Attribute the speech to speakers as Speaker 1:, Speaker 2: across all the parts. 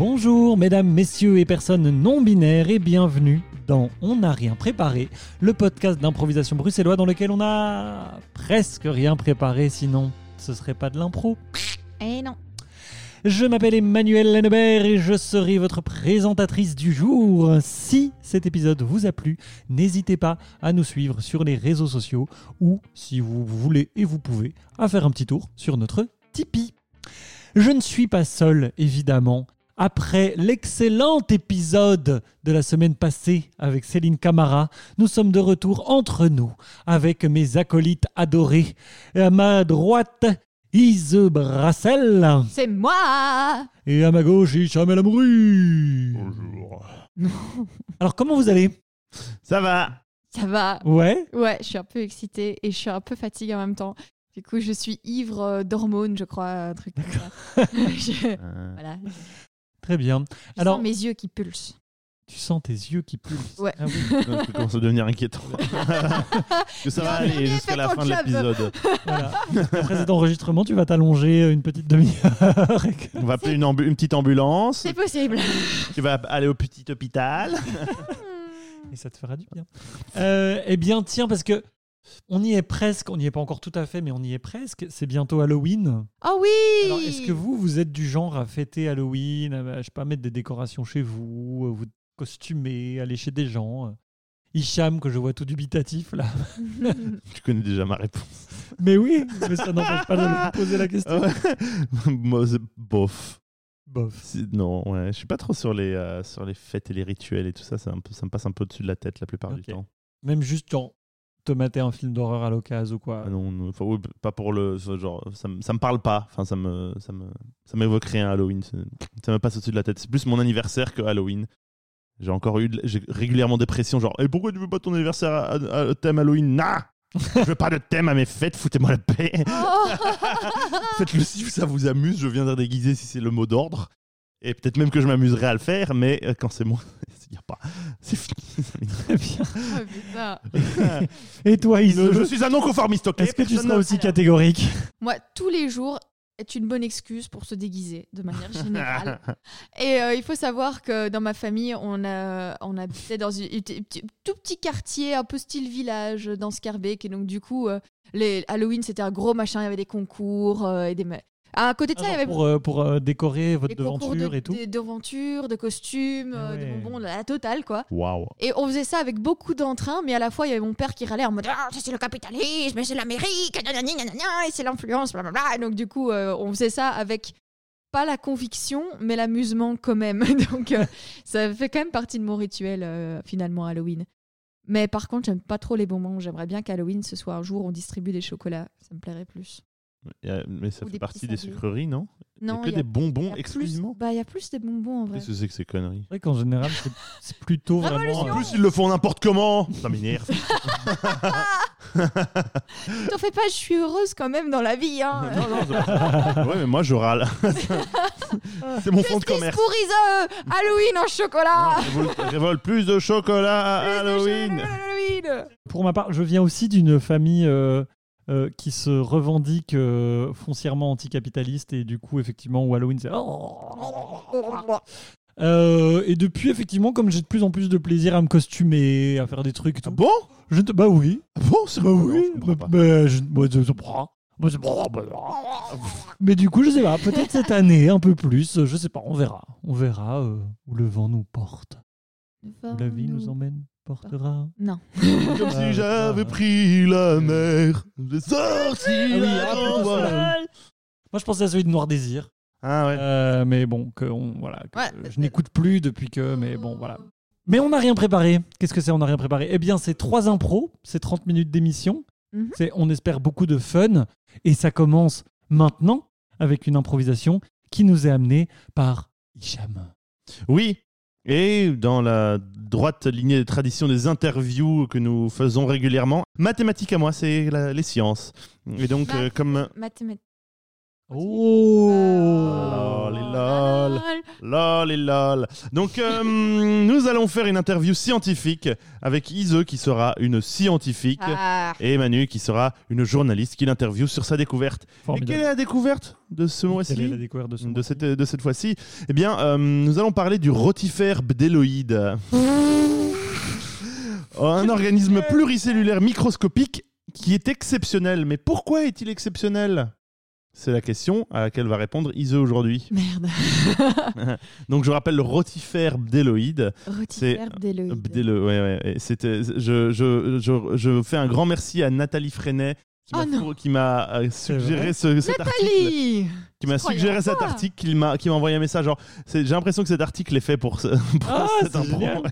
Speaker 1: Bonjour mesdames, messieurs et personnes non binaires et bienvenue dans On n'a rien préparé, le podcast d'improvisation bruxellois dans lequel on a presque rien préparé, sinon ce serait pas de l'impro.
Speaker 2: Eh non.
Speaker 1: Je m'appelle Emmanuel Lennebert et je serai votre présentatrice du jour. Si cet épisode vous a plu, n'hésitez pas à nous suivre sur les réseaux sociaux ou, si vous voulez et vous pouvez, à faire un petit tour sur notre Tipeee. Je ne suis pas seul, évidemment. Après l'excellent épisode de la semaine passée avec Céline Camara, nous sommes de retour entre nous avec mes acolytes adorés. À ma droite, Ise Brassel.
Speaker 2: C'est moi
Speaker 1: Et à ma gauche, Hicham El Amroui.
Speaker 3: Bonjour.
Speaker 1: Alors, comment vous allez?
Speaker 3: Ça va
Speaker 2: Ça va
Speaker 1: Ouais
Speaker 2: Ouais, je suis un peu excitée et je suis un peu fatiguée en même temps. Du coup, je suis ivre d'hormones, je crois, un truc comme ça. Je-
Speaker 3: Euh,
Speaker 2: Voilà. Je
Speaker 1: Très bien.
Speaker 2: sens
Speaker 1: Alors,
Speaker 2: mes yeux qui pulsent.
Speaker 1: tu sens tes yeux qui pulsent.
Speaker 2: Ouais.
Speaker 1: Ah oui,
Speaker 3: Ça commence à devenir inquiétant. que ça va aller jusqu'à la fin de l'épisode.
Speaker 1: voilà. Après cet enregistrement, tu vas t'allonger une petite demi-heure.
Speaker 3: On va appeler une, ambu- une petite ambulance.
Speaker 2: C'est possible.
Speaker 3: Tu vas aller au petit hôpital.
Speaker 1: Et ça te fera du bien. Euh, eh bien, tiens, parce que on y est presque, on n'y est pas encore tout à fait, mais on y est presque. C'est bientôt Halloween.
Speaker 2: Oh oui
Speaker 1: Alors, est-ce que vous, vous êtes du genre à fêter Halloween, à, je sais pas, mettre des décorations chez vous, euh, vous costumer, aller chez des gens euh, Hicham, que je vois tout dubitatif là.
Speaker 3: Tu connais déjà ma réponse.
Speaker 1: Mais oui, mais ça n'empêche pas de me poser la question.
Speaker 3: Moi, bof.
Speaker 1: Bof.
Speaker 3: C'est- Non, ouais, je suis pas trop sur les, euh, sur les fêtes et les rituels et tout ça. C'est un peu, ça me passe un peu au-dessus de la tête la plupart du temps.
Speaker 1: Même juste genre te mater un film d'horreur à l'occasion ou quoi.
Speaker 3: Ah non, non, enfin, oui, pas pour le ce genre. Ça, me- ça me parle pas. Enfin, ça me, ça me, ça m'évoque rien Halloween. Ça me passe au-dessus de la tête. C'est plus mon anniversaire que Halloween. J'ai encore eu, de- j'ai régulièrement des pressions genre. Et pourquoi tu veux pas ton anniversaire à, à- à thème Halloween? Nah Je veux pas de thème à mes fêtes. Foutez-moi la paix.
Speaker 2: Oh
Speaker 3: Faites-le si ça vous amuse. Je viendrai déguiser si c'est le mot d'ordre. Et peut-être même que je m'amuserai à le faire, mais euh, quand c'est moi, a pas. C'est fini.
Speaker 1: Très bien.
Speaker 2: Oh, putain.
Speaker 1: Et toi, Ise,
Speaker 3: je, je suis un non-conformiste, ok
Speaker 1: est-ce que tu
Speaker 3: Personne
Speaker 1: seras
Speaker 3: ne-
Speaker 1: aussi catégorique
Speaker 2: Moi, tous les jours est une bonne excuse pour se déguiser, de manière générale. Et euh, il faut savoir que dans ma famille, on, a, on habitait dans un tout petit quartier, un peu style village, dans Scarbeck. Et donc, du coup, euh, les Halloween, c'était un gros machin. Il y avait des concours euh, et des. ma- À côté de ça, il y avait
Speaker 1: Pour, euh, pour euh, décorer votre
Speaker 2: des
Speaker 1: devanture
Speaker 2: de,
Speaker 1: et tout.
Speaker 2: de- devantures, de costumes,
Speaker 1: Ah
Speaker 2: euh,
Speaker 1: ouais.
Speaker 2: de bonbons, la totale, quoi.
Speaker 3: Waouh.
Speaker 2: Et on faisait ça avec beaucoup d'entrain, mais à la fois, il y avait mon père qui râlait en mode Ah, ça c'est le capitalisme, et c'est l'Amérique, et c'est l'influence, blablabla. Et donc, du coup, euh, on faisait ça avec pas la conviction, mais l'amusement quand même. donc, euh, ça fait quand même partie de mon rituel, euh, finalement, Halloween. Mais par contre, j'aime pas trop les bonbons. J'aimerais bien qu'Halloween, ce soit un jour où on distribue des chocolats. Ça me plairait plus.
Speaker 3: A- Mais ça
Speaker 2: Ou
Speaker 3: fait
Speaker 2: des
Speaker 3: partie des
Speaker 2: sablés.
Speaker 3: sucreries, non? Il y a
Speaker 2: Non,
Speaker 3: que
Speaker 2: il y a-
Speaker 3: des bonbons
Speaker 2: il y a plus-
Speaker 3: exclusivement?
Speaker 2: Bah, il y a plus des bonbons en vrai.
Speaker 3: Qu'est-ce que c'est que ces conneries?
Speaker 1: C'est vrai qu'en général, c'est- c'est plutôt vraiment.
Speaker 2: Révolution
Speaker 1: euh,
Speaker 3: En plus, ils le font n'importe comment Ça m'énerve.
Speaker 2: T'en fais pas, je suis heureuse quand même dans la vie. Hein.
Speaker 3: non, non, c'est pas- ouais, mais moi, je râle. c'est mon fond de commerce.
Speaker 2: pour Ise, Halloween en chocolat.
Speaker 3: Non, révolte- révolte plus de chocolat à
Speaker 2: Plus de
Speaker 3: Halloween.
Speaker 2: chocolat à Halloween.
Speaker 1: Pour ma part, je viens aussi d'une famille euh, euh, qui se revendique euh, foncièrement anticapitaliste et du coup, effectivement, où Halloween, c'est. Euh, et depuis, effectivement, comme j'ai de plus en plus de plaisir à me costumer, à faire des trucs et
Speaker 3: Ah
Speaker 1: tout.
Speaker 3: bon?
Speaker 1: Je Bah oui.
Speaker 3: Ah bon? C'est
Speaker 1: Bah oui.
Speaker 3: Je
Speaker 1: Bah,
Speaker 3: pas.
Speaker 1: bah, je- je- je je- Mais du coup, je sais pas, peut-être cette année, un peu plus, je sais pas, on verra. On verra euh, où le vent nous porte. Où la vie nous emmène, portera.
Speaker 2: Non.
Speaker 3: Comme
Speaker 1: Ah,
Speaker 3: si j'avais
Speaker 1: ah.
Speaker 3: pris la mer. J'ai sorti
Speaker 1: Ah
Speaker 3: la
Speaker 1: ah. Moi, je pensais à celui de Noir Désir.
Speaker 3: Ah ouais.
Speaker 1: Euh, mais bon, que on, voilà, que
Speaker 2: Ouais,
Speaker 1: je n'écoute plus depuis que, mais bon, voilà. Mais on n'a rien préparé. Qu'est-ce que c'est On n'a rien préparé? Eh bien, c'est trois impros, c'est 30 minutes d'émission.
Speaker 2: Mhm.
Speaker 1: C'est, on espère, beaucoup de fun. Et ça commence maintenant avec une improvisation qui nous est amenée par Hicham.
Speaker 3: Oui. Et dans la droite lignée des traditions des interviews que nous faisons régulièrement, mathématiques à moi, c'est les sciences. Et donc, euh, comme
Speaker 2: Mathématiques.
Speaker 1: Oh
Speaker 3: Lol, lol. Donc, euh, nous allons faire une interview scientifique avec Ise qui sera une scientifique
Speaker 2: Ah.
Speaker 3: et Manu qui sera une journaliste qui l'interviewe sur sa découverte. Et quelle est la découverte de ce mois-ci
Speaker 1: Quelle est la découverte mois-ci
Speaker 3: cette, de cette fois-ci Eh bien, euh, nous allons parler du rotifère bdéloïde. Un organisme pluricellulaire microscopique qui est exceptionnel. Mais pourquoi est-il exceptionnel C'est la question à laquelle va répondre Ise aujourd'hui.
Speaker 2: Merde.
Speaker 3: Donc je rappelle le rotifère bdéloïde.
Speaker 2: Rotifère bdéloïde.
Speaker 3: Bdélo- ouais, ouais, je, je, je, je fais un grand merci à Nathalie Freinet qui m'a,
Speaker 2: Oh
Speaker 3: four- qui m'a euh,
Speaker 1: C'est
Speaker 3: suggéré ce, cet article qui m'a suggéré cet
Speaker 2: toi.
Speaker 3: article, qui m'a, qui m'a envoyé un message. Genre, j'ai l'impression que cet article est fait pour, ce- pour
Speaker 1: Ah,
Speaker 3: cette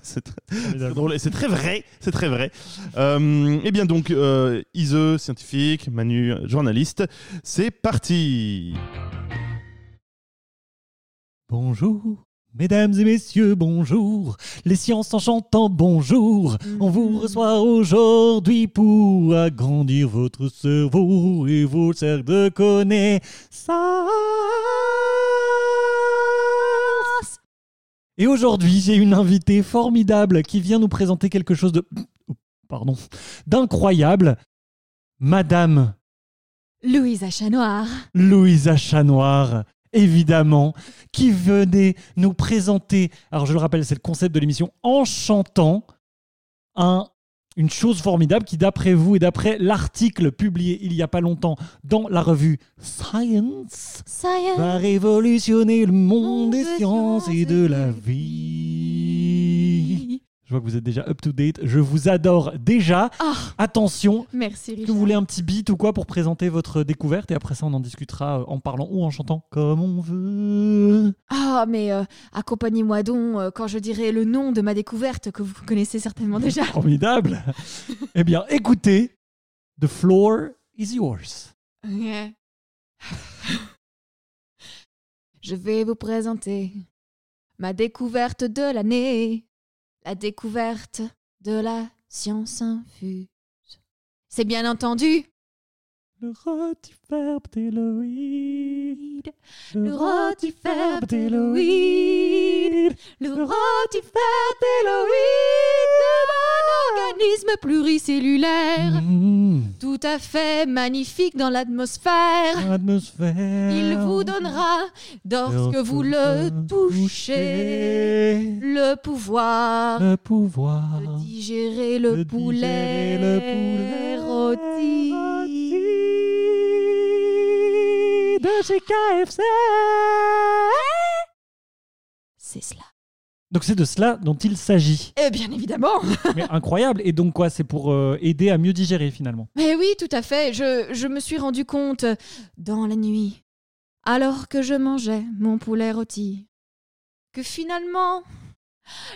Speaker 1: c'est
Speaker 3: très, drôle. Et c'est très vrai. C'est très vrai. Euh, eh bien, donc, euh, Ise, scientifique, Manu, journaliste, c'est parti.
Speaker 1: Bonjour, mesdames et messieurs, bonjour. Les sciences en chantant bonjour. On vous reçoit aujourd'hui pour agrandir votre cerveau et vos cercles de connaissances. Et aujourd'hui, j'ai une invitée formidable qui vient nous présenter quelque chose de pardon, d'incroyable. Madame
Speaker 2: Louisa Chanoir.
Speaker 1: Louisa Chanoir, évidemment, qui venait nous présenter, alors je le rappelle, c'est le concept de l'émission, en chantant un, une chose formidable qui, d'après vous et d'après l'article publié il y a pas longtemps dans la revue Science,
Speaker 2: Science.
Speaker 1: va révolutionner le Monde des sciences et de la vie. Je vois que vous êtes déjà up to date. Je vous adore déjà.
Speaker 2: Ah,
Speaker 1: Attention,
Speaker 2: merci
Speaker 1: que
Speaker 2: Richard.
Speaker 1: vous voulez un petit beat ou quoi pour présenter votre découverte? Et après ça on en discutera euh, en parlant ou en chantant comme on veut.
Speaker 2: Ah, mais euh, accompagnez-moi donc euh, quand je dirai le nom de ma découverte que vous connaissez certainement déjà.
Speaker 1: Formidable. eh bien, écoutez, The floor is yours.
Speaker 2: Je vais vous présenter ma découverte de l'année, la découverte de la science infuse. C'est bien entendu
Speaker 1: Le rotifère bdéloïde.
Speaker 2: le rotifère bdéloïde, le rotifère bdéloïde, un organisme pluricellulaire,
Speaker 1: Mmh,
Speaker 2: tout à fait magnifique dans l'atmosphère.
Speaker 1: atmosphère.
Speaker 2: Il vous donnera, lorsque vous le touchez, le pouvoir
Speaker 1: le pouvoir
Speaker 2: de digérer le
Speaker 1: de
Speaker 2: poulet,
Speaker 1: digérer le poulet
Speaker 2: rôti.
Speaker 1: de chez KFC.
Speaker 2: C'est cela.
Speaker 1: Donc c'est de cela dont il s'agit.
Speaker 2: Et bien évidemment.
Speaker 1: Mais incroyable. Et donc quoi C'est pour euh, aider à mieux digérer finalement.
Speaker 2: Mais oui, tout à fait. Je, je me suis rendu compte dans la nuit, alors que je mangeais mon poulet rôti, que finalement,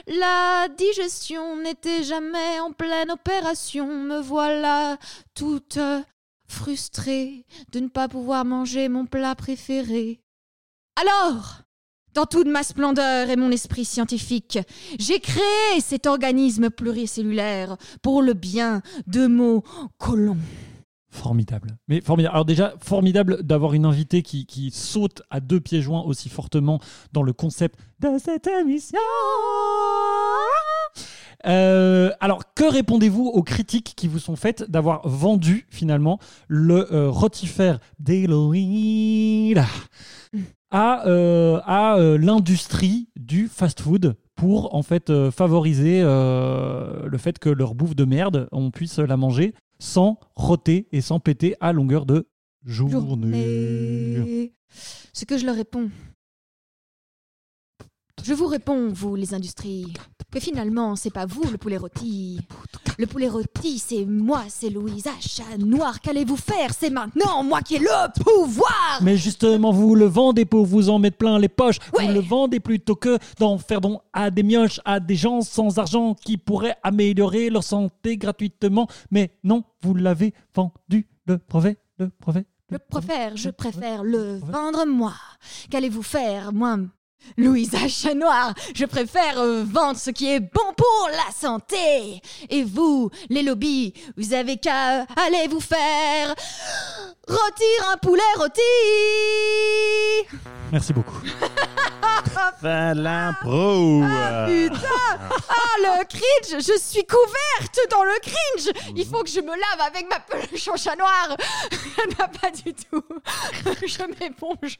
Speaker 2: la digestion n'était jamais en pleine opération. Me voilà toute frustrée de ne pas pouvoir manger mon plat préféré. Alors, dans toute ma splendeur et mon esprit scientifique, j'ai créé cet organisme pluricellulaire pour le bien de mon colon.
Speaker 1: Formidable. Mais formidable. Alors déjà, formidable d'avoir une invitée qui, qui saute à deux pieds joints aussi fortement dans le concept de cette émission. Euh, alors, que répondez-vous aux critiques qui vous sont faites d'avoir vendu finalement le euh, rotifère d'Halloween à, euh, euh, l'industrie du fast-food pour en fait euh, favoriser le fait que leur bouffe de merde, on puisse la manger sans roter et sans péter à longueur de journée.
Speaker 2: journée. Ce que je leur réponds. Je vous réponds, vous, les industries, que finalement, c'est pas vous le poulet rôti. Le poulet rôti, c'est moi, c'est Louisa Chat Noir. Qu'allez-vous faire? C'est maintenant, moi qui ai le pouvoir
Speaker 1: Mais justement, vous le vendez pour vous en mettre plein les poches.
Speaker 2: Ouais.
Speaker 1: Vous le vendez plutôt que d'en faire don à des mioches, à des gens sans argent qui pourraient améliorer leur santé gratuitement. Mais non, vous l'avez vendu, le brevet, le brevet.
Speaker 2: Je
Speaker 1: le
Speaker 2: préfère, je préfère le vendre moi. Qu'allez-vous faire, moi? Louisa Chat Noir, je préfère euh, vendre ce qui est bon pour la santé. Et vous, les lobbies, vous avez qu'à aller vous faire Rôtir un poulet rôti.
Speaker 1: Merci beaucoup.
Speaker 3: Fais l'impro.
Speaker 2: Ah, putain. Ah, le cringe. Je suis couverte dans le cringe. Il faut que je me lave avec ma peluche en chat noir. Non, pas du tout. Je m'éponge.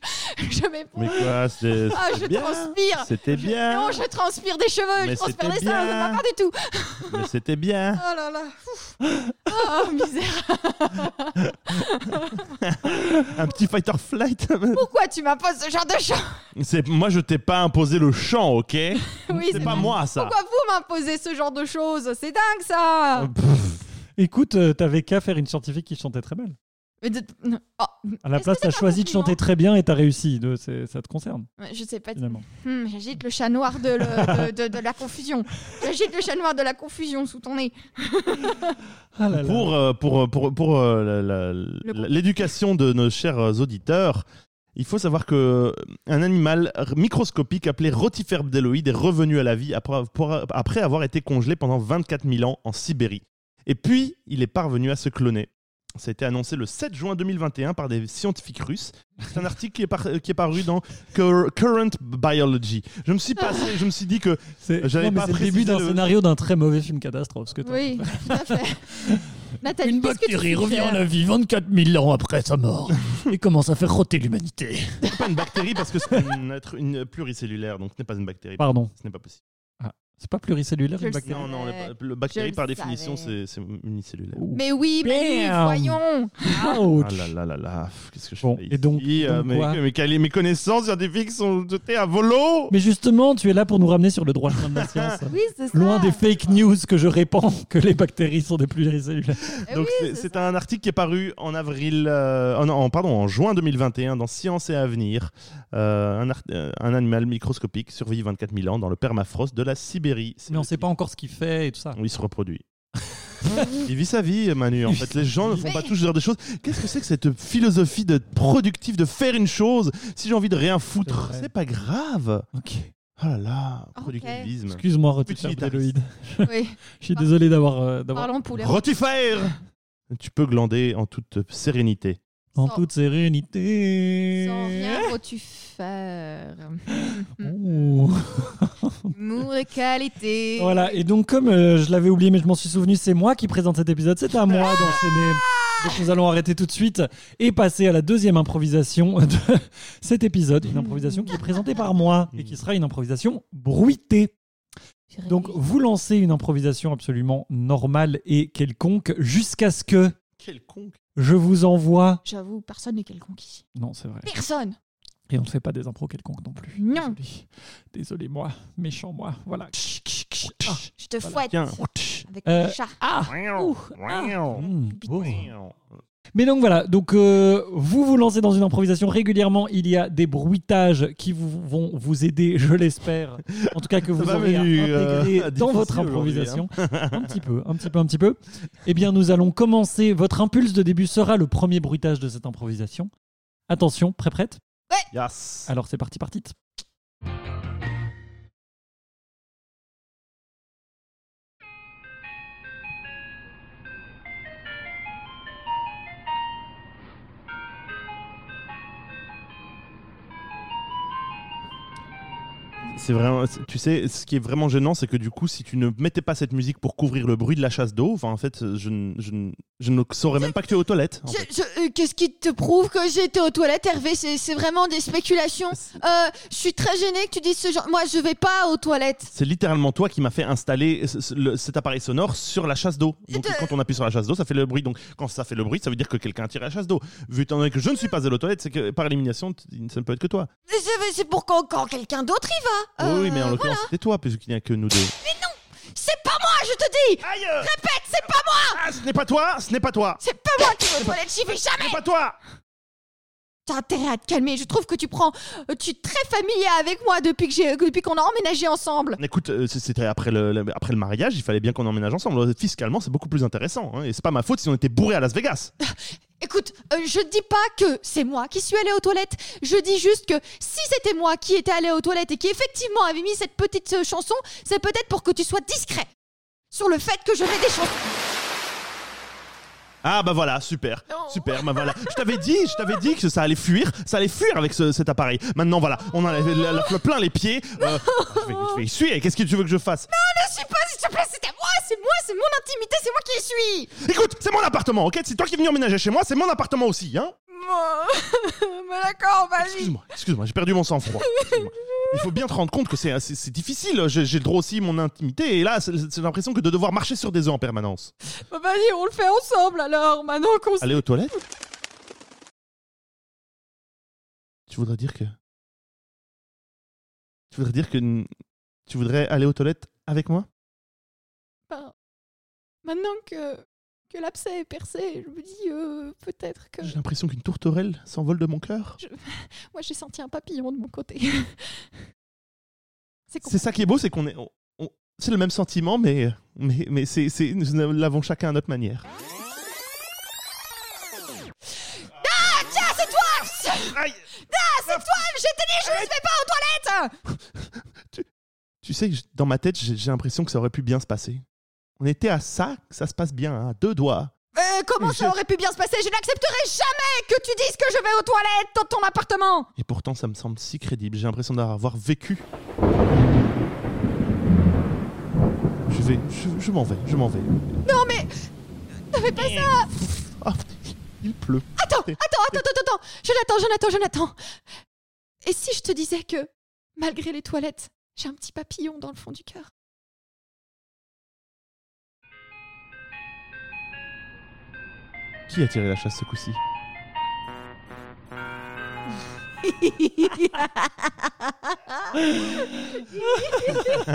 Speaker 2: Je
Speaker 3: Mais
Speaker 2: m'éponge
Speaker 3: quoi, c'est
Speaker 2: Ah, je
Speaker 3: bien.
Speaker 2: transpire.
Speaker 3: C'était bien.
Speaker 2: Non, je transpire des cheveux,
Speaker 3: Mais
Speaker 2: je transpire des seins, ça va pas du tout.
Speaker 3: Mais c'était bien.
Speaker 2: Oh là là. Oh, misère
Speaker 3: Un petit fighter flight.
Speaker 2: Pourquoi tu m'imposes ce genre de choses
Speaker 3: C'est moi, je t'ai pas imposé le chant, ok
Speaker 2: Oui,
Speaker 3: C'est pas
Speaker 2: vrai.
Speaker 3: moi ça.
Speaker 2: Pourquoi vous m'imposez ce genre de choses C'est dingue, ça
Speaker 1: Écoute, euh, t'avais qu'à faire une scientifique qui chantait très mal.
Speaker 2: Mais de- Oh,
Speaker 1: À la place, t'as choisi de chanter très bien et t'as réussi. De- Ça te concerne,
Speaker 2: Je sais pas. Hmm, J'agite le chat noir de, le- de, de- de la confusion. J'agite le chat noir de la confusion sous ton nez.
Speaker 1: Ah là là.
Speaker 3: Pour, euh, pour, pour, pour euh, la- l'éducation de nos chers euh, auditeurs, il faut savoir que euh, un animal microscopique appelé Rotifère bdelloïde est revenu à la vie après, pour- après avoir été congelé pendant 24 000 ans en Sibérie. Et puis, il est parvenu à se cloner. Ça a été annoncé le 7 juin 2021 par des scientifiques russes. C'est un article qui est, par- qui est paru dans Cur- Current Biology. Je me suis passé, je me suis dit que J'avais pas
Speaker 1: c'est le début d'un
Speaker 3: le-
Speaker 1: scénario d'un très mauvais film catastrophe. Ce que t'as
Speaker 2: Oui, tout à fait. Nathalie,
Speaker 1: Une bactérie revient à la vie 24 000 ans après sa mort et commence à faire roter l'humanité.
Speaker 3: c'est pas une bactérie parce que c'est un être une pluricellulaire, donc ce n'est pas une bactérie.
Speaker 1: Pardon,
Speaker 3: Ce n'est pas possible.
Speaker 1: C'est pas pluricellulaire une
Speaker 2: le
Speaker 1: bactérie
Speaker 3: Non, non, le, le bactérie par définition, c'est unicellulaire.
Speaker 1: Ouh.
Speaker 2: Mais oui, mais
Speaker 1: Bam.
Speaker 2: voyons.
Speaker 1: Ouch.
Speaker 3: Ah là là là là, qu'est-ce que je
Speaker 1: Bon,
Speaker 3: fais
Speaker 1: et donc-
Speaker 3: ici, euh,
Speaker 1: donc
Speaker 3: mes,
Speaker 1: quoi
Speaker 3: mes, mes connaissances scientifiques sont jetées à volo
Speaker 1: Mais justement, tu es là pour nous ramener sur le droit chemin de la science.
Speaker 2: Oui, c'est ça.
Speaker 1: Loin des fake news que je répands que les bactéries sont des pluricellulaires.
Speaker 2: Eh
Speaker 3: Donc
Speaker 2: oui,
Speaker 3: c'est- un article qui est paru en avril, euh, en, en- pardon, en juin 2021 dans Science et Avenir. Euh, un, euh, un animal microscopique survit 24 000 ans dans le permafrost de la Sibérie.
Speaker 1: Mais on
Speaker 3: le
Speaker 1: sait pas encore ce qu'il fait et tout ça.
Speaker 3: Oui, il se reproduit. il vit sa vie, Manu. En fait, les gens ne font pas tous ce genre de choses. Qu'est-ce que c'est que cette philosophie de productive de faire une chose si j'ai envie de rien foutre?
Speaker 1: C'est
Speaker 3: pas grave.
Speaker 1: Ok.
Speaker 3: Oh là là, productivisme.
Speaker 1: Excuse-moi, Rotifère.
Speaker 2: Oui,
Speaker 1: Je suis désolé d'avoir. euh,
Speaker 2: parlons poulet.
Speaker 3: Rotifère Tu peux glander en toute sérénité.
Speaker 1: En
Speaker 2: Sans-
Speaker 1: toute sérénité.
Speaker 2: Sans rien faire.
Speaker 1: Oh.
Speaker 2: De qualité.
Speaker 1: Voilà, et donc comme euh, je l'avais oublié mais je m'en suis souvenu, c'est moi qui présente cet épisode, c'est à moi d'enchaîner. Donc nous allons arrêter tout de suite et passer à la deuxième improvisation de cet épisode, une improvisation qui est présentée par moi et qui sera une improvisation bruitée. Donc vous lancez une improvisation absolument normale et quelconque jusqu'à ce que
Speaker 3: Quel con
Speaker 1: je vous envoie...
Speaker 2: J'avoue, personne n'est quelconque ici.
Speaker 1: Non, c'est vrai.
Speaker 2: Personne.
Speaker 1: Et on ne fait pas des impros quelconques non plus.
Speaker 2: Non.
Speaker 1: Désolé, Désolé moi, méchant moi. Voilà. Ah.
Speaker 2: Je te
Speaker 1: Voilà.
Speaker 2: fouette
Speaker 3: Tiens.
Speaker 2: avec
Speaker 1: Euh,
Speaker 2: chat.
Speaker 1: Ah
Speaker 2: Ouh,
Speaker 1: Mmh, oh.
Speaker 3: Wow.
Speaker 1: Mais donc voilà, donc euh, vous vous lancez dans une improvisation régulièrement. Il y a des bruitages qui vous, vont vous aider, je l'espère. En tout cas que vous
Speaker 3: va,
Speaker 1: aurez à
Speaker 3: euh,
Speaker 1: intégrer
Speaker 3: difficile
Speaker 1: dans votre
Speaker 3: aujourd'hui,
Speaker 1: improvisation. un petit peu, un petit peu, un petit peu. Eh bien, nous allons commencer. Votre impulse de début sera le premier bruitage de cette improvisation. Attention, prêt, prête?
Speaker 3: Yes.
Speaker 1: Alors c'est parti, parti.
Speaker 3: C'est vraiment, tu sais, ce qui est vraiment gênant, c'est que du coup, si tu ne mettais pas cette musique pour couvrir le bruit de la chasse d'eau, enfin, en fait, je, ne- je, je ne saurais même pas que tu es aux toilettes. en
Speaker 2: Je-
Speaker 3: fait.
Speaker 2: je- euh, Qu'est-ce qui te prouve que j'étais aux toilettes, Hervé? C'est c'est vraiment des spéculations. Euh, je suis très gênée que tu dises ce genre. Moi, je vais pas aux toilettes.
Speaker 3: C'est littéralement toi qui m'as fait installer ce- ce- le- cet appareil sonore sur la chasse d'eau. Donc quand on appuie sur la chasse d'eau, ça fait le bruit. Donc quand ça fait le bruit, ça veut dire que quelqu'un a tiré la chasse d'eau. Vu étant donné que je ne suis pas allé aux toilettes, c'est que par élimination, t- ça ne peut être que toi.
Speaker 2: Mais C'est c'est pour quand, quand quelqu'un d'autre y va.
Speaker 3: Oui, oui, mais en
Speaker 2: Euh,
Speaker 3: l'occurrence, c'était toi, puisqu'il n'y a que nous deux.
Speaker 2: C'est pas moi, je te dis
Speaker 3: Aïe
Speaker 2: Répète, c'est pas moi
Speaker 3: Ah, ce n'est pas toi Ce n'est pas toi
Speaker 2: C'est pas moi qui vais aux toilettes, j'y vais
Speaker 3: Ce
Speaker 2: jamais
Speaker 3: n'est pas toi
Speaker 2: T'as intérêt à te calmer, je trouve que tu prends... euh, Tu es très familier avec moi depuis que j'ai depuis qu'on a emménagé ensemble.
Speaker 3: Écoute, euh, c'était après le, le- après le mariage, il fallait bien qu'on emménage ensemble. Fiscalement, c'est beaucoup plus intéressant. hein, et c'est pas ma faute si on était bourré à Las Vegas.
Speaker 2: Écoute, euh, je dis pas que c'est moi qui suis allée aux toilettes, je dis juste que si c'était moi qui étais allée aux toilettes et qui effectivement avait mis cette petite euh, chanson, c'est peut-être pour que tu sois discret sur le fait que je mets des chansons.
Speaker 3: Ah bah voilà, super,
Speaker 2: Non.
Speaker 3: super, bah voilà. Je t'avais dit, je t'avais dit que ça allait fuir, ça allait fuir avec ce- cet appareil. Maintenant voilà, on a la- la- plein les pieds. euh, je, vais, je vais essuyer. Qu'est-ce que tu veux que je fasse?
Speaker 2: Ne suis pas, s'il te plaît, c'était moi, c'est moi, c'est mon intimité, c'est moi qui suis.
Speaker 3: Écoute, c'est mon appartement, ok? C'est toi qui es venu emménager chez moi, c'est mon appartement aussi, hein?
Speaker 2: Mais d'accord, vas-y.
Speaker 3: Excuse-moi, excuse-moi, j'ai perdu mon sang-froid. Excuse-moi. Il faut bien te rendre compte que c'est difficile. J'ai j'ai le droit aussi à mon intimité. Et là, c'est c'est l'impression que de devoir marcher sur des œufs en permanence.
Speaker 2: Bah, vas-y, on le fait ensemble alors, maintenant qu'on s-
Speaker 3: Aller aux toilettes? Tu voudrais dire que. Tu voudrais dire que. n- Tu voudrais aller aux toilettes avec moi?
Speaker 2: Enfin, maintenant que, que l'abcès est percé, je me dis euh, peut-être que.
Speaker 3: J'ai l'impression qu'une tourterelle s'envole de mon cœur.
Speaker 2: Moi, j'ai senti un papillon de mon côté. c'est
Speaker 3: ça qui est beau, c'est qu'on est. on- on- c'est le même sentiment, mais, mais, mais c'est, c'est- nous l'avons chacun à notre manière.
Speaker 2: Ah, tiens, c'est toi
Speaker 3: Aïe
Speaker 2: Ah, c'est toi Je t'ai dit, je ne vais pas aux toilettes
Speaker 3: Tu sais, j- dans ma tête, j'ai l'impression que ça aurait pu bien se passer. On était à ça, que ça se passe bien, hein, à deux doigts.
Speaker 2: Euh, comment ça aurait pu bien se passer? Je n'accepterai jamais que tu dises que je vais aux toilettes dans ton appartement
Speaker 3: Et pourtant, ça me semble si crédible. J'ai l'impression d'avoir vécu. Je vais. Je, je m'en vais, je m'en vais.
Speaker 2: Non, mais. Ne fais pas ça
Speaker 3: Ah, il pleut.
Speaker 2: Attends, attends, attends, attends, attends Jonathan, Jonathan, Jonathan Et si je te disais que, malgré les toilettes, j'ai un petit papillon dans le fond du cœur?
Speaker 3: Qui a tiré la chasse ce coup-ci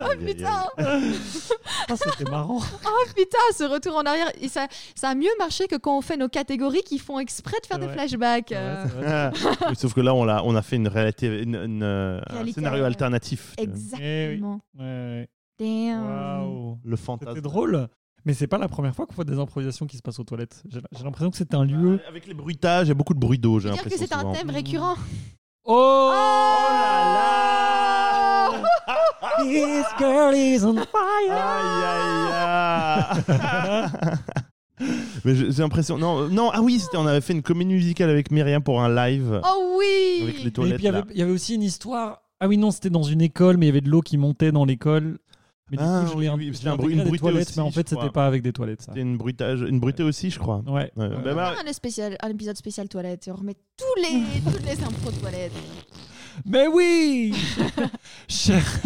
Speaker 2: Oh putain
Speaker 1: Ah, C'était marrant.
Speaker 2: Oh putain, ce retour en arrière et ça, ça a mieux marché que quand on fait nos catégories qui font exprès de faire des flashbacks.
Speaker 1: Ouais,
Speaker 2: euh.
Speaker 3: Oui, Sauf que là, on a, on a fait une réalité, une- une, euh, un scénario
Speaker 2: euh,
Speaker 3: alternatif.
Speaker 2: Exactement.
Speaker 1: Ouais, ouais.
Speaker 2: Damn.
Speaker 1: Waouh.
Speaker 3: Le fantasme.
Speaker 1: C'était drôle. Mais c'est pas la première fois qu'on voit des improvisations qui se passent aux toilettes. J'ai l'impression que c'est un lieu.
Speaker 3: Avec les bruitages, il y a beaucoup de bruit d'eau, j'ai
Speaker 2: dire que
Speaker 3: l'impression.
Speaker 2: c'est un thème récurrent?
Speaker 1: Oh,
Speaker 2: là
Speaker 1: This girl is on fire.
Speaker 3: Aïe, aïe, aïe. Mais j'ai l'impression. Non, non, ah oui, c'était- on avait fait une comédie musicale avec Myriam pour un live.
Speaker 2: Oh oui
Speaker 3: Avec les
Speaker 1: Et
Speaker 3: toilettes.
Speaker 1: puis avait,
Speaker 3: là.
Speaker 1: il y avait aussi une histoire. Ah oui, non, c'était dans une école, mais il y avait de l'eau qui montait dans l'école. Mais du
Speaker 3: Ah
Speaker 1: coup, je
Speaker 3: oui,
Speaker 1: l'ai
Speaker 3: oui,
Speaker 1: je
Speaker 3: c'était un bruit- une
Speaker 1: des
Speaker 3: bruitée
Speaker 1: toilettes,
Speaker 3: aussi,
Speaker 1: mais en
Speaker 3: je
Speaker 1: fait,
Speaker 3: crois.
Speaker 1: c'était pas avec des toilettes, ça.
Speaker 3: C'était une bruitage, une bruitée aussi, je crois.
Speaker 1: Ouais.
Speaker 3: Bah, bah,
Speaker 2: un, spécial, un épisode spécial toilette et on remet tous les, toutes les impros toilettes.
Speaker 1: Mais oui Chers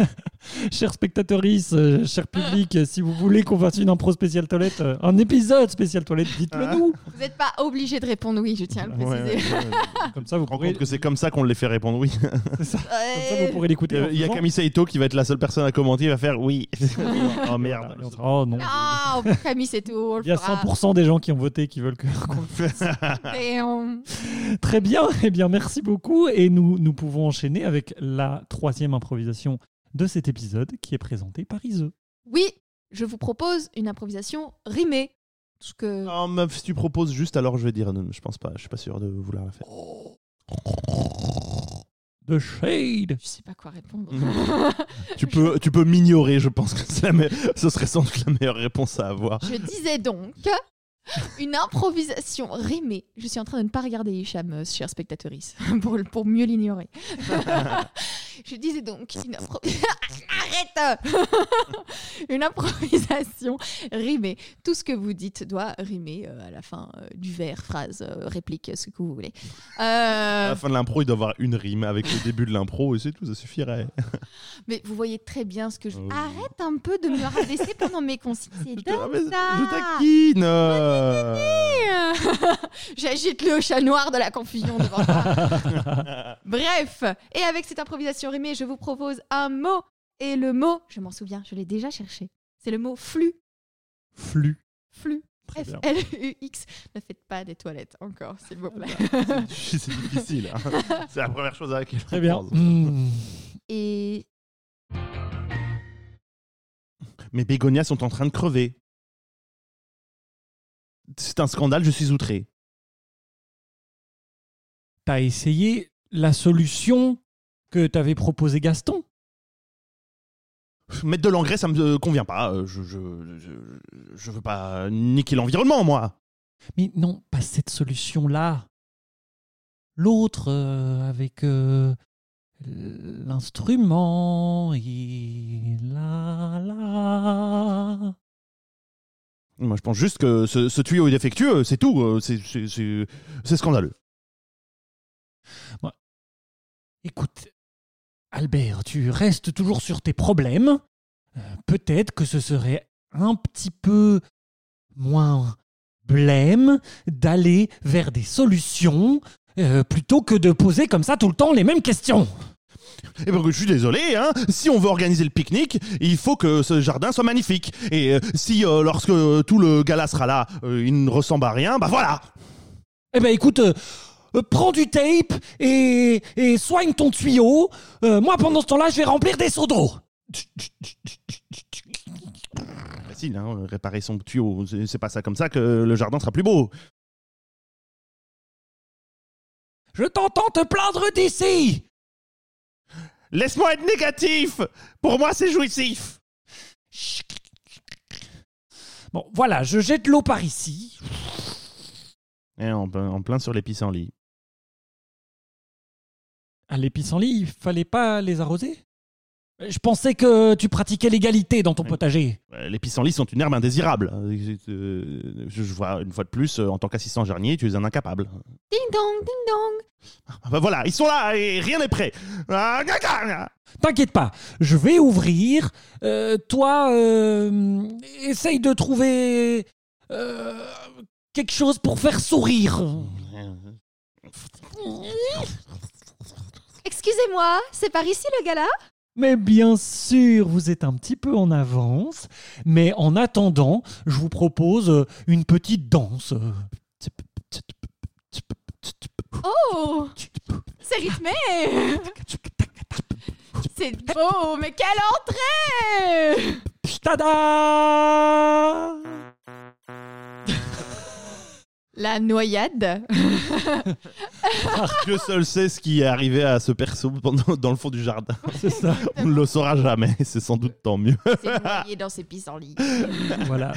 Speaker 1: chers spectatrices, euh, cher public, si vous voulez qu'on fasse une impro spéciale toilette, euh, un épisode spécial toilette, dites-le
Speaker 3: Ah.
Speaker 1: nous.
Speaker 2: Vous n'êtes pas obligé de répondre oui, je tiens à le
Speaker 3: Ouais,
Speaker 2: préciser.
Speaker 3: ouais, ouais.
Speaker 1: Comme ça, vous
Speaker 3: Je me rends
Speaker 1: pourrez,
Speaker 3: compte que c'est comme ça qu'on les fait répondre oui.
Speaker 1: c'est ça. Comme ça,
Speaker 2: Ouais.
Speaker 1: vous pourrez l'écouter.
Speaker 3: Il y a Camille Saito qui va être la seule personne à commenter, il va faire oui. oh merde.
Speaker 1: On sera- Oh non.
Speaker 2: Ah, Camille, c'est tout. on le
Speaker 1: Il y a
Speaker 2: fera.
Speaker 1: 100% des gens qui ont voté qui veulent que qu'on le fasse. Très bien, eh bien merci beaucoup et nous, nous pouvons enchaîner avec la troisième improvisation de cet épisode qui est présentée par Ise.
Speaker 2: Oui, je vous propose une improvisation rimée. Parce que.
Speaker 3: Non, meuf, si tu proposes juste, alors je vais dire non, je pense pas, je suis pas sûr de vouloir la faire.
Speaker 1: The Shade.
Speaker 2: Je sais pas quoi répondre.
Speaker 3: Tu peux, tu peux m'ignorer, je pense que c'est la me- ce serait sans doute la meilleure réponse à avoir.
Speaker 2: Je disais donc une improvisation rimée. Je suis en train de ne pas regarder Hicham, euh, chère spectatrice, pour, pour mieux l'ignorer. Je disais donc une, impro- Arrête une improvisation rimée. Tout ce que vous dites doit rimer euh, à la fin euh, du vers, phrase, euh, réplique, ce que vous voulez.
Speaker 3: À la fin de l'impro, il doit y avoir une rime avec le début de l'impro et c'est tout, ça suffirait.
Speaker 2: mais vous voyez très bien ce que je.
Speaker 3: Oh.
Speaker 2: Arrête un peu de me rabaisser pendant mes consignes. C'est
Speaker 3: Je te
Speaker 2: dingue, ça.
Speaker 3: je taquine.
Speaker 2: J'agite le chat noir de la confusion devant toi. Bref, et avec cette improvisation rimée, je vous propose un mot. Et le mot, je m'en souviens, je l'ai déjà cherché. C'est le mot flux.
Speaker 1: Flux.
Speaker 2: Flux.
Speaker 1: Très bien.
Speaker 2: F-L-U-X. Ne faites pas des toilettes encore, s'il vous plaît.
Speaker 3: C'est c'est difficile. hein. C'est la première chose à laquelle je
Speaker 1: Très bien. Hmm.
Speaker 2: Et
Speaker 3: Mes bégonias sont en train de crever. C'est un scandale, je suis outré.
Speaker 1: T'as essayé la solution que t'avait proposé Gaston
Speaker 3: Mettre de l'engrais, ça me convient pas. Euh, Je, je, je, je veux pas niquer l'environnement, moi.
Speaker 1: Mais non, pas cette solution-là. L'autre, euh, avec euh, l'instrument et la la.
Speaker 3: Moi, je pense juste que ce, ce tuyau est défectueux, c'est tout. Euh, C'est- C'est c'est- c'est scandaleux.
Speaker 1: Écoute, Albert, tu restes toujours sur tes problèmes. Euh, Peut-être que ce serait un petit peu moins blême d'aller vers des solutions euh, plutôt que de poser comme ça tout le temps les mêmes questions.
Speaker 3: Et ben, je suis désolé, hein. Si on veut organiser le pique-nique, il faut que ce jardin soit magnifique. Et euh, si euh, lorsque tout le gala sera là, euh, il ne ressemble à rien, bah voilà.
Speaker 1: Eh ben écoute, euh, prends du tape et, et soigne ton tuyau. Euh, moi, pendant ce temps-là, je vais remplir des seaux d'eau.
Speaker 3: Facile, hein. Réparer son tuyau, c'est c'est pas ça comme ça que le jardin sera plus beau.
Speaker 1: Je t'entends te plaindre d'ici.
Speaker 3: Laisse-moi être négatif. Pour moi, c'est jouissif.
Speaker 1: Bon, voilà, je jette l'eau par ici.
Speaker 3: Et en, en plein sur les pissenlits.
Speaker 1: À les pissenlits, il fallait pas les arroser? Je pensais que tu pratiquais l'égalité dans ton potager.
Speaker 3: Euh, Les pissenlits sont une herbe indésirable. Euh, euh, Je je vois une fois de plus, euh, en tant qu'assistant jardinier, tu es un incapable.
Speaker 2: Ding dong, ding dong.
Speaker 3: Ah bah voilà, ils sont là et rien n'est prêt. Ah, gna, gna, gna.
Speaker 1: T'inquiète pas, je vais ouvrir. Euh, toi, euh, essaye de trouver euh, quelque chose pour faire sourire.
Speaker 2: Excusez-moi, c'est par ici le gala?
Speaker 1: Mais bien sûr, vous êtes un petit peu en avance. Mais en attendant, je vous propose euh, une petite danse.
Speaker 2: Oh C'est rythmé C'est beau, mais quelle entrée
Speaker 1: Tada
Speaker 2: La noyade
Speaker 3: Dieu seul sait ce qui est arrivé à ce perso pendant- dans le fond du jardin.
Speaker 1: C'est ça.
Speaker 3: On ne le saura jamais, c'est sans doute tant mieux.
Speaker 2: C'est noyé dans ses pissenlits.
Speaker 1: Voilà.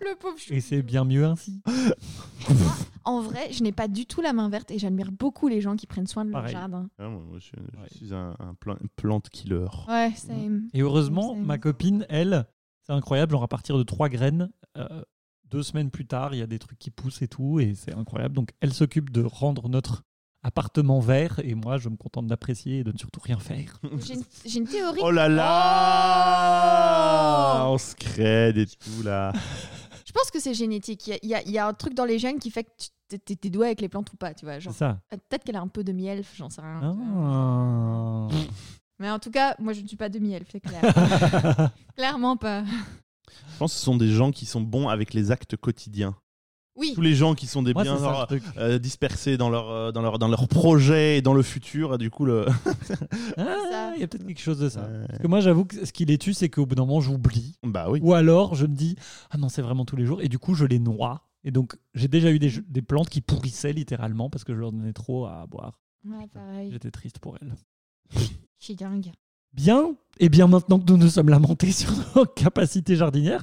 Speaker 2: Le pauvre chou.
Speaker 1: Et c'est bien mieux ainsi.
Speaker 2: En vrai, je n'ai pas du tout la main verte et j'admire beaucoup les gens qui prennent soin de leur
Speaker 1: Pareil.
Speaker 2: jardin.
Speaker 3: Ah, moi, je, je suis un, un plan- plante killer.
Speaker 2: Ouais, same.
Speaker 1: Et heureusement,
Speaker 2: Same.
Speaker 1: ma copine, elle, c'est incroyable, genre à partir de trois graines, euh, deux semaines plus tard, il y a des trucs qui poussent et tout, et c'est incroyable. Donc elle s'occupe de rendre notre appartement vert, et moi je me contente d'apprécier et de ne surtout rien faire.
Speaker 2: J'ai une, théorie.
Speaker 3: Oh là là
Speaker 2: Oh
Speaker 3: On se crède et tout là.
Speaker 2: Je pense que c'est génétique. Il y a- y, y un truc dans les gènes qui fait que tu t'es- doué avec les plantes ou pas, tu vois. Genre,
Speaker 1: ça.
Speaker 2: euh, peut-être qu'elle a un peu de miel, j'en sais rien.
Speaker 1: Ah.
Speaker 2: Mais en tout cas, moi je ne suis pas demi-elfe, c'est clair. Clairement pas.
Speaker 3: Je pense que ce sont des gens qui sont bons avec les actes quotidiens.
Speaker 2: Oui.
Speaker 3: Tous les gens qui sont des
Speaker 1: Moi,
Speaker 3: biens
Speaker 1: ça,
Speaker 3: euh, dispersés dans leur, euh, dans, leur, dans leur projet et dans le futur, et du coup, le.
Speaker 1: Ah, il y a peut-être quelque chose de ça.
Speaker 3: Ouais.
Speaker 1: Parce que moi, j'avoue que ce qui les tue, c'est qu'au bout d'un moment, j'oublie.
Speaker 3: Bah oui.
Speaker 1: Ou alors, je me dis, ah non, c'est vraiment tous les jours. Et du coup, je les noie. Et donc, j'ai déjà eu des, jeux- des plantes qui pourrissaient littéralement parce que je leur donnais trop à boire.
Speaker 2: Ouais, pareil.
Speaker 1: J'étais triste pour elles.
Speaker 2: Je suis dingue.
Speaker 1: Bien. Et bien maintenant que nous nous sommes lamentés sur nos capacités jardinières,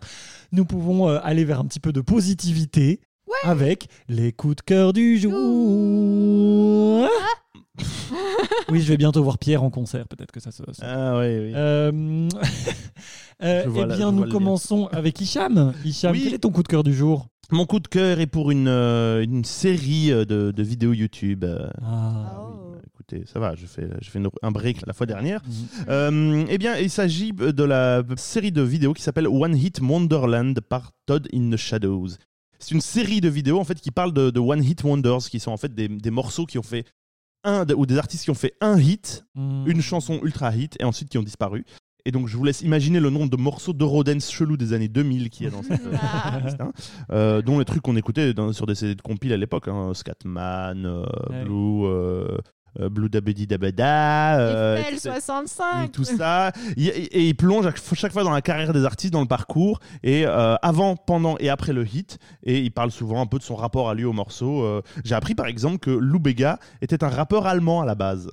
Speaker 1: nous pouvons euh, aller vers un petit peu de positivité avec les coups de cœur du jour. oui, je vais bientôt voir Pierre en concert. Peut-être que ça se.
Speaker 3: Ah oui, oui.
Speaker 1: Euh, euh, eh bien, nous commençons avec Hicham. Hicham,
Speaker 3: Oui.
Speaker 1: quel est ton coup de cœur du jour?
Speaker 3: Mon coup de cœur est pour une, euh, une série euh, de, de vidéos YouTube. euh.
Speaker 1: Ah,
Speaker 2: Oh.
Speaker 3: oui, écoutez, ça va, je fais, je fais une- un break la fois dernière.
Speaker 1: Mhm.
Speaker 3: Euh, eh bien, il s'agit de la série de vidéos qui s'appelle One Hit Wonderland par Todd in the Shadows. C'est une série de vidéos en fait qui parle de, de One Hit Wonders, qui sont en fait des, des morceaux qui ont fait un ou des artistes qui ont fait un hit,
Speaker 1: Mhm.
Speaker 3: une chanson ultra hit et ensuite qui ont disparu. Et donc je vous laisse imaginer le nombre de morceaux d'Eurodance chelou des années 2000 qu'il y a dans cette euh,
Speaker 2: Ah.
Speaker 3: liste, hein. Euh, dont les trucs qu'on écoutait dans- sur des CD de compil à l'époque, hein, Scatman, euh,
Speaker 1: Ouais.
Speaker 3: Blue, euh, euh, Blue Dabedi Dabada, euh,
Speaker 2: Eiffel
Speaker 3: etc.
Speaker 2: 65.
Speaker 3: tout ça. Et il plonge à chaque fois dans la carrière des artistes, dans le parcours, et euh, avant, pendant et après le hit. Et il parle souvent un peu de son rapport à lui au morceau. Euh, J'ai appris par exemple que Lou Bega était un rappeur allemand à la base.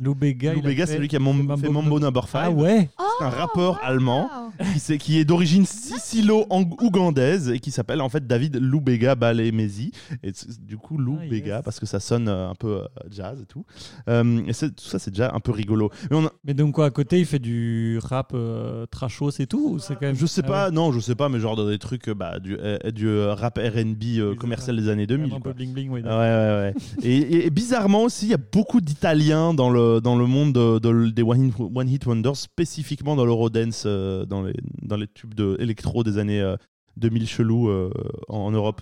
Speaker 1: Lou Bega,
Speaker 3: Lou Bega, c'est lui qui a
Speaker 1: Mambo
Speaker 3: fait Mambo Number 5.
Speaker 1: Ah ouais
Speaker 3: C'est un rappeur allemand
Speaker 2: Wow.
Speaker 3: qui, est d'origine sicilo-ougandaise et qui s'appelle en fait David Loubega Balemezi. Et c'est- du coup, Lou
Speaker 1: Ah,
Speaker 3: Bega,
Speaker 1: yes.
Speaker 3: parce que ça sonne euh, un peu jazz et tout. Euh, et tout ça, c'est déjà un peu rigolo. Mais on a-
Speaker 1: Mais donc quoi, à côté, il fait du rap euh, trashos et tout ou c'est quand même...
Speaker 3: je sais
Speaker 1: Ah
Speaker 3: pas,
Speaker 1: ouais.
Speaker 3: non, je sais pas, mais genre dans des trucs, euh, bah, du, du rap RB commercial des années
Speaker 1: Quand même
Speaker 3: 2000.
Speaker 1: un peu bling bling, oui.
Speaker 3: Ouais, ouais, ouais. et, et- et bizarrement aussi, il y a beaucoup d'Italiens dans le, dans le monde de- de- des One Hit, One Hit Wonders, spécifiquement dans l'Eurodance, euh, dans, les, dans les tubes de électro des années euh, 2000 chelous euh, en, en Europe.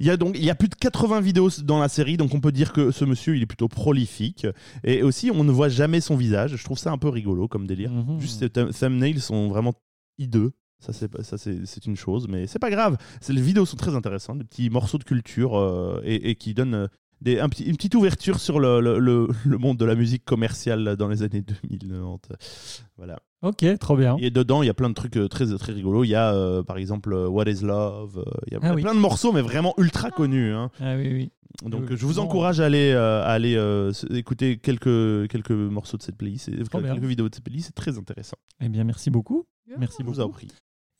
Speaker 3: Il y a donc il y a plus de 80 vidéos dans la série, donc on peut dire que ce monsieur il est plutôt prolifique. Et aussi, on ne voit jamais son visage. Je trouve ça un peu rigolo comme délire.
Speaker 1: Mhm.
Speaker 3: Juste ces thumb- thumbnails sont vraiment hideux. Ça, c'est pas- ça, c'est c'est une chose, mais c'est pas grave. Les vidéos sont très intéressantes, des petits morceaux de culture euh, et, et qui donnent euh, des, un petit- une petite ouverture sur le, le- le- le monde de la musique commerciale dans les années 2090. Voilà.
Speaker 1: Ok, trop bien.
Speaker 3: Et dedans, il y a plein de trucs euh, très, très rigolos. Il y a, euh, par exemple, euh, What is Love. Il y a
Speaker 1: Ah oui.
Speaker 3: plein de morceaux, mais vraiment ultra connus. hein.
Speaker 1: Ah oui, oui.
Speaker 3: Donc, je vous encourage à aller, euh, à aller euh, s- écouter quelques, quelques morceaux de cette playlist,
Speaker 1: bien.
Speaker 3: quelques vidéos de cette playlist. C'est très intéressant.
Speaker 1: Eh bien, merci beaucoup. Merci
Speaker 3: Je vous en
Speaker 1: beaucoup.
Speaker 3: prie.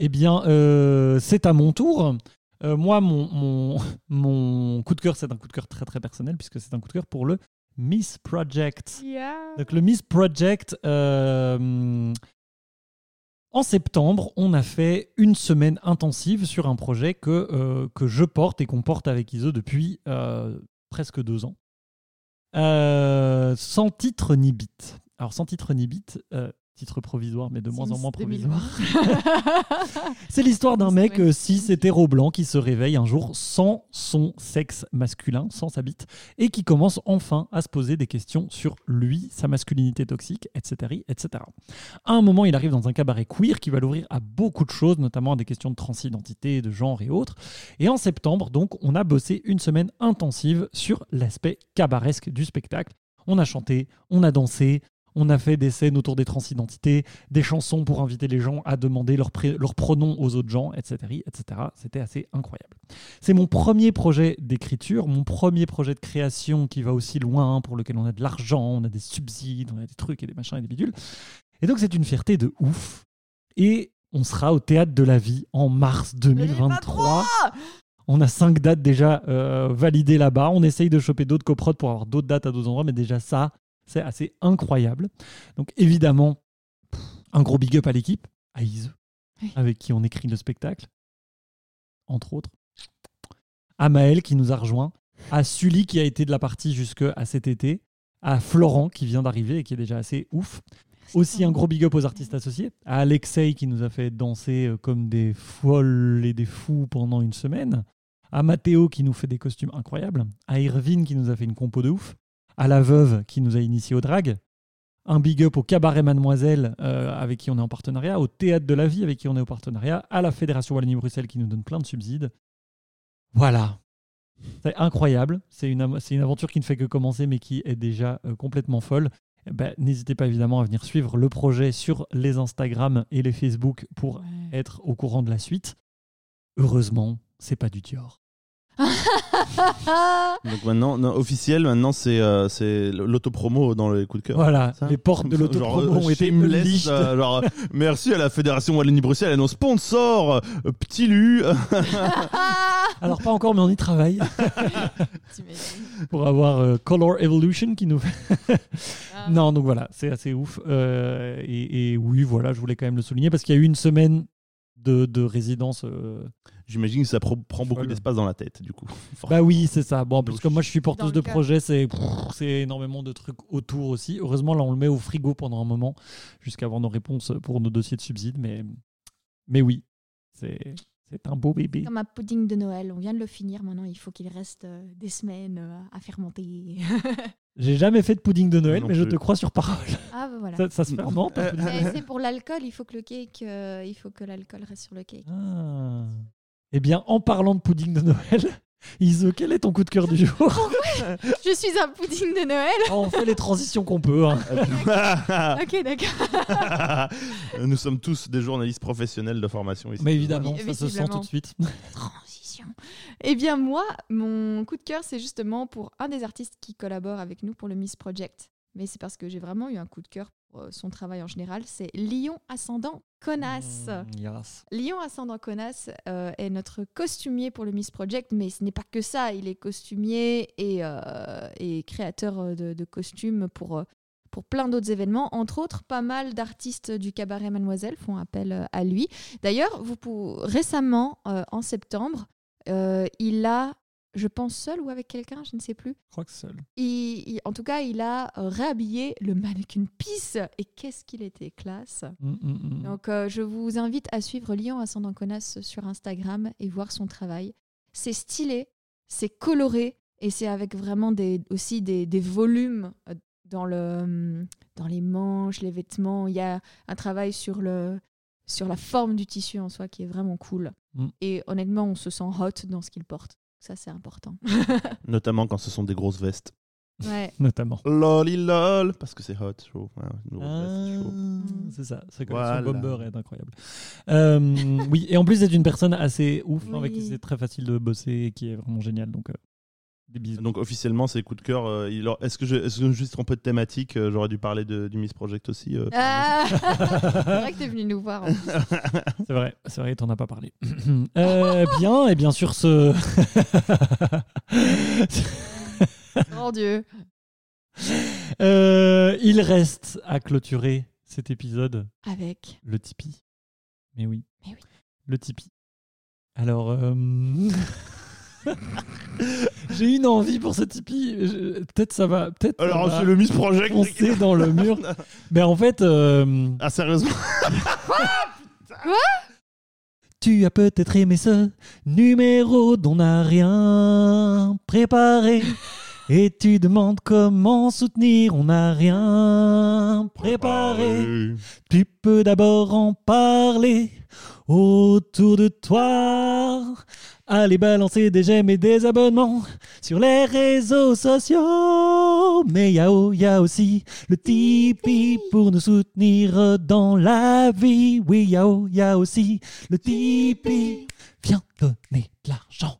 Speaker 1: Eh bien, euh, c'est à mon tour. Euh, moi, mon, mon, mon coup de cœur, c'est un coup de cœur très très personnel puisque c'est un coup de cœur pour le Miss Project.
Speaker 2: Yeah.
Speaker 1: Donc le Miss Project, euh, en septembre, on a fait une semaine intensive sur un projet que, euh, que je porte et qu'on porte avec Iso depuis presque deux ans. Sans titre ni bit. Alors sans titre ni bit, titre provisoire, mais de moins en moins
Speaker 2: 2020.
Speaker 1: provisoire. C'est l'histoire d'un mec euh, cis hétéro blanc qui se réveille un jour sans son sexe masculin, sans sa bite, et qui commence enfin à se poser des questions sur lui, sa masculinité toxique, etc., etc. À un moment, il arrive dans un cabaret queer qui va l'ouvrir à beaucoup de choses, notamment à des questions de transidentité, de genre et autres. Et en septembre, donc, on a bossé une semaine intensive sur l'aspect cabaresque du spectacle. On a chanté, on a dansé, on a fait des scènes autour des transidentités, des chansons pour inviter les gens à demander leurs leur pronoms aux autres gens, etc. etc. C'était assez incroyable. C'est mon premier projet d'écriture, mon premier projet de création qui va aussi loin, pour lequel on a de l'argent, on a des subsides, on a des trucs et des machins et des bidules. Et donc c'est une fierté de ouf. Et on sera au Théâtre de la Vie en mars 2023. On a cinq dates déjà euh, validées là-bas. On essaye de choper d'autres coprods pour avoir d'autres dates à d'autres endroits, mais déjà ça, c'est assez incroyable. Donc évidemment, un gros big up à l'équipe, à Ise,
Speaker 2: Oui.
Speaker 1: avec qui on écrit le spectacle, entre autres. À Maël qui nous a rejoint, à Sully qui a été de la partie jusqu'à cet été, à Florent qui vient d'arriver et qui est déjà assez ouf. Aussi un gros big up aux artistes associés, à Alexei qui nous a fait danser euh, comme des folles et des fous pendant une semaine, à Mathéo qui nous fait des costumes incroyables, à Irvine qui nous a fait une compo de ouf, à la veuve qui nous a initié au drag, un big up au cabaret Mademoiselle euh, avec qui on est en partenariat, au théâtre de la vie avec qui on est au partenariat, à la Fédération Wallonie-Bruxelles qui nous donne plein de subsides. Voilà. C'est incroyable. C'est une, am- c'est une aventure qui ne fait que commencer mais qui est déjà euh, complètement folle. Eh ben, N'hésitez pas évidemment à venir suivre le projet sur les Instagram et les Facebook pour
Speaker 2: Ouais.
Speaker 1: être au courant de la suite. Heureusement, c'est pas du Dior.
Speaker 3: Donc maintenant, non, officiel, maintenant c'est euh, c'est l'autopromo dans les coups de cœur.
Speaker 1: Voilà,
Speaker 3: Ça
Speaker 1: les portes de l'autopromo
Speaker 3: euh,
Speaker 1: ont été
Speaker 3: shameless, euh, genre, merci à la Fédération Wallonie-Bruxelles et à nos sponsors, euh, Petit Lu.
Speaker 1: Alors pas encore, mais on y travaille pour avoir euh, Color Evolution qui nous fait.
Speaker 2: Ah.
Speaker 1: non, donc voilà, c'est assez ouf. Euh, et, et oui, voilà, je voulais quand même le souligner parce qu'il y a eu une semaine de, de résidence.
Speaker 3: J'imagine que ça prend beaucoup d'espace dans la tête, du coup.
Speaker 1: Bah oui, c'est ça. Bon, en plus,
Speaker 3: Donc,
Speaker 1: comme moi je suis porteuse de projet, c'est énormément de trucs autour aussi. Heureusement, là, on le met au frigo pendant un moment jusqu'à avoir nos réponses pour nos dossiers de subsides. Mais, mais oui, c'est c'est un beau bébé.
Speaker 2: Comme un pudding de Noël, on vient de le finir. Maintenant, il faut qu'il reste euh, des semaines euh, à fermenter.
Speaker 1: J'ai jamais fait de pudding de Noël,
Speaker 3: Non
Speaker 1: mais je te crois sur parole.
Speaker 2: ah, bah voilà.
Speaker 1: Ça, ça se fermente
Speaker 3: Euh,
Speaker 2: c'est pour l'alcool, il faut que le cake, euh, il faut que l'alcool reste sur le cake.
Speaker 1: Ah. Eh bien, en parlant de pudding de Noël, Iso, quel est ton coup de cœur du jour
Speaker 2: Je suis un pudding de Noël.
Speaker 1: Oh, On fait les transitions qu'on peut. hein.
Speaker 2: Ok, d'accord.
Speaker 3: Nous sommes tous des journalistes professionnels de formation ici.
Speaker 1: Mais évidemment,
Speaker 2: Oui,
Speaker 1: ça se sent
Speaker 2: visiblement.
Speaker 1: tout de suite.
Speaker 2: Transition. Eh bien, moi, mon coup de cœur, c'est justement pour un des artistes qui collabore avec nous pour le Miss Project. mais c'est parce que j'ai vraiment eu un coup de cœur son travail en général. C'est Lion Ascendant Connasse.
Speaker 1: Mm, yes.
Speaker 2: Lion Ascendant Connasse euh, est notre costumier pour le Miss Project, mais ce n'est pas que ça. Il est costumier et, euh, et créateur euh, de, de costumes pour, euh, pour plein d'autres événements. Entre autres, pas mal d'artistes du cabaret Mademoiselle font appel euh, à lui. D'ailleurs, vous récemment, euh, en septembre, euh, il a, je pense seul ou avec quelqu'un, je ne sais plus,
Speaker 1: Je crois que seul.
Speaker 2: il- il- en tout cas, il a euh, réhabillé le mannequin Peace. Et qu'est-ce qu'il était classe
Speaker 1: Mm, mm, mm.
Speaker 2: donc, euh, je vous invite à suivre Lion Ascendant Connasse sur Instagram et voir son travail. C'est stylé, c'est coloré et c'est avec vraiment des, aussi des, des volumes euh, dans, le, dans les manches, les vêtements. Il y a un travail sur, le, sur la forme du tissu en soi qui est vraiment cool.
Speaker 1: Mm.
Speaker 2: Et honnêtement, on se sent hot dans ce qu'il porte. Ça, c'est important.
Speaker 3: Notamment quand ce sont des grosses vestes.
Speaker 2: ouais.
Speaker 1: Notamment.
Speaker 3: Loli lol, parce que c'est hot, chaud. Ouais, une grosse veste, c'est chaud.
Speaker 1: Ah, c'est ça, sa collection
Speaker 3: Voilà.
Speaker 1: Bomber est incroyable. Euh, oui, et en plus, c'est une personne assez ouf,
Speaker 2: Oui.
Speaker 1: avec qui c'est très facile de bosser et qui est vraiment génial. Donc, euh, des bisous.
Speaker 3: Donc officiellement, c'est coup de cœur. euh, il Est-ce que, je, est-ce que je me suis trompé de thématique euh, J'aurais dû parler de- du Miss Project aussi. euh,
Speaker 2: Ah c'est vrai que t'es venu nous voir. en plus.
Speaker 1: C'est vrai, c'est vrai, t'en as pas parlé. Euh, bien, et bien sûr, ce.
Speaker 2: Oh Dieu.
Speaker 1: Euh, il reste à clôturer cet épisode
Speaker 2: Avec.
Speaker 1: le Tipeee. Mais oui.
Speaker 2: Mais oui.
Speaker 1: Le Tipeee. Alors, euh, j'ai une envie pour ce Tipeee. Je- Peut-être ça va. Peut-être. ça
Speaker 3: Alors c'est le Miss Project.
Speaker 1: foncer dans le mur. Mais en fait. euh,
Speaker 3: Ah sérieusement
Speaker 1: Tu as peut-être aimé ce numéro dont n'a rien préparé. Et tu demandes comment soutenir, on n'a rien préparé. Tu peux d'abord en parler autour de toi. Allez balancer des j'aime et des abonnements sur les réseaux sociaux. Mais a, oh, y a aussi le Tipeee pour nous soutenir dans la vie. Oui, a aussi le Tipeee. Viens donner de l'argent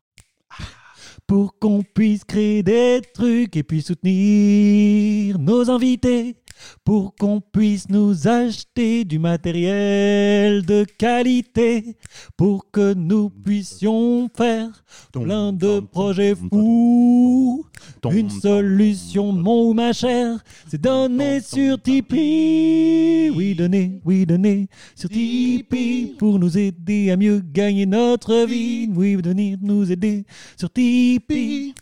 Speaker 1: pour qu'on puisse créer des trucs et puis soutenir nos invités, pour qu'on puisse nous acheter du matériel de qualité, pour que nous puissions faire plein de projets fous. Une solution, mon ou ma chère, c'est donner sur Tipeee. Oui, donner, oui, donner sur Tipeee pour nous aider à mieux gagner notre vie. Oui, venir nous aider sur Tipeee.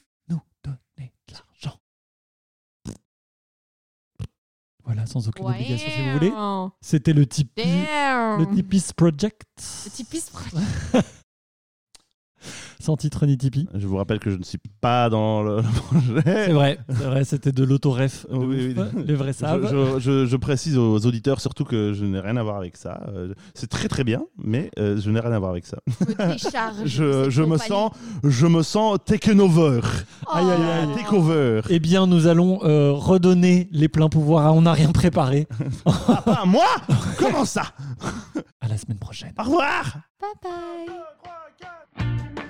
Speaker 1: Voilà, sans aucune obligation si vous voulez. C'était le Tipeee,
Speaker 2: Damn.
Speaker 1: le Tipeee Project.
Speaker 2: Le Tipeee prend-
Speaker 1: Sans titre ni Tipeee.
Speaker 3: Je vous rappelle que je ne suis pas dans le
Speaker 1: C'est
Speaker 3: projet.
Speaker 1: vrai, c'est vrai, c'était de l'autoref.
Speaker 3: Oui, oui.
Speaker 1: Les vrais savent.
Speaker 3: Je, je- je- je précise aux auditeurs surtout que je n'ai rien à voir avec ça. Euh, C'est très très bien, mais euh, je n'ai rien à voir avec ça. Je, me sens, je me sens taken over,
Speaker 1: Aïe, aïe, aïe.
Speaker 2: Oh.
Speaker 3: take over.
Speaker 1: Eh bien, nous allons euh, redonner les pleins pouvoirs à On n'a rien préparé.
Speaker 3: Ah, moi? Comment ça?
Speaker 1: À la semaine prochaine.
Speaker 3: Au revoir
Speaker 2: Bye bye.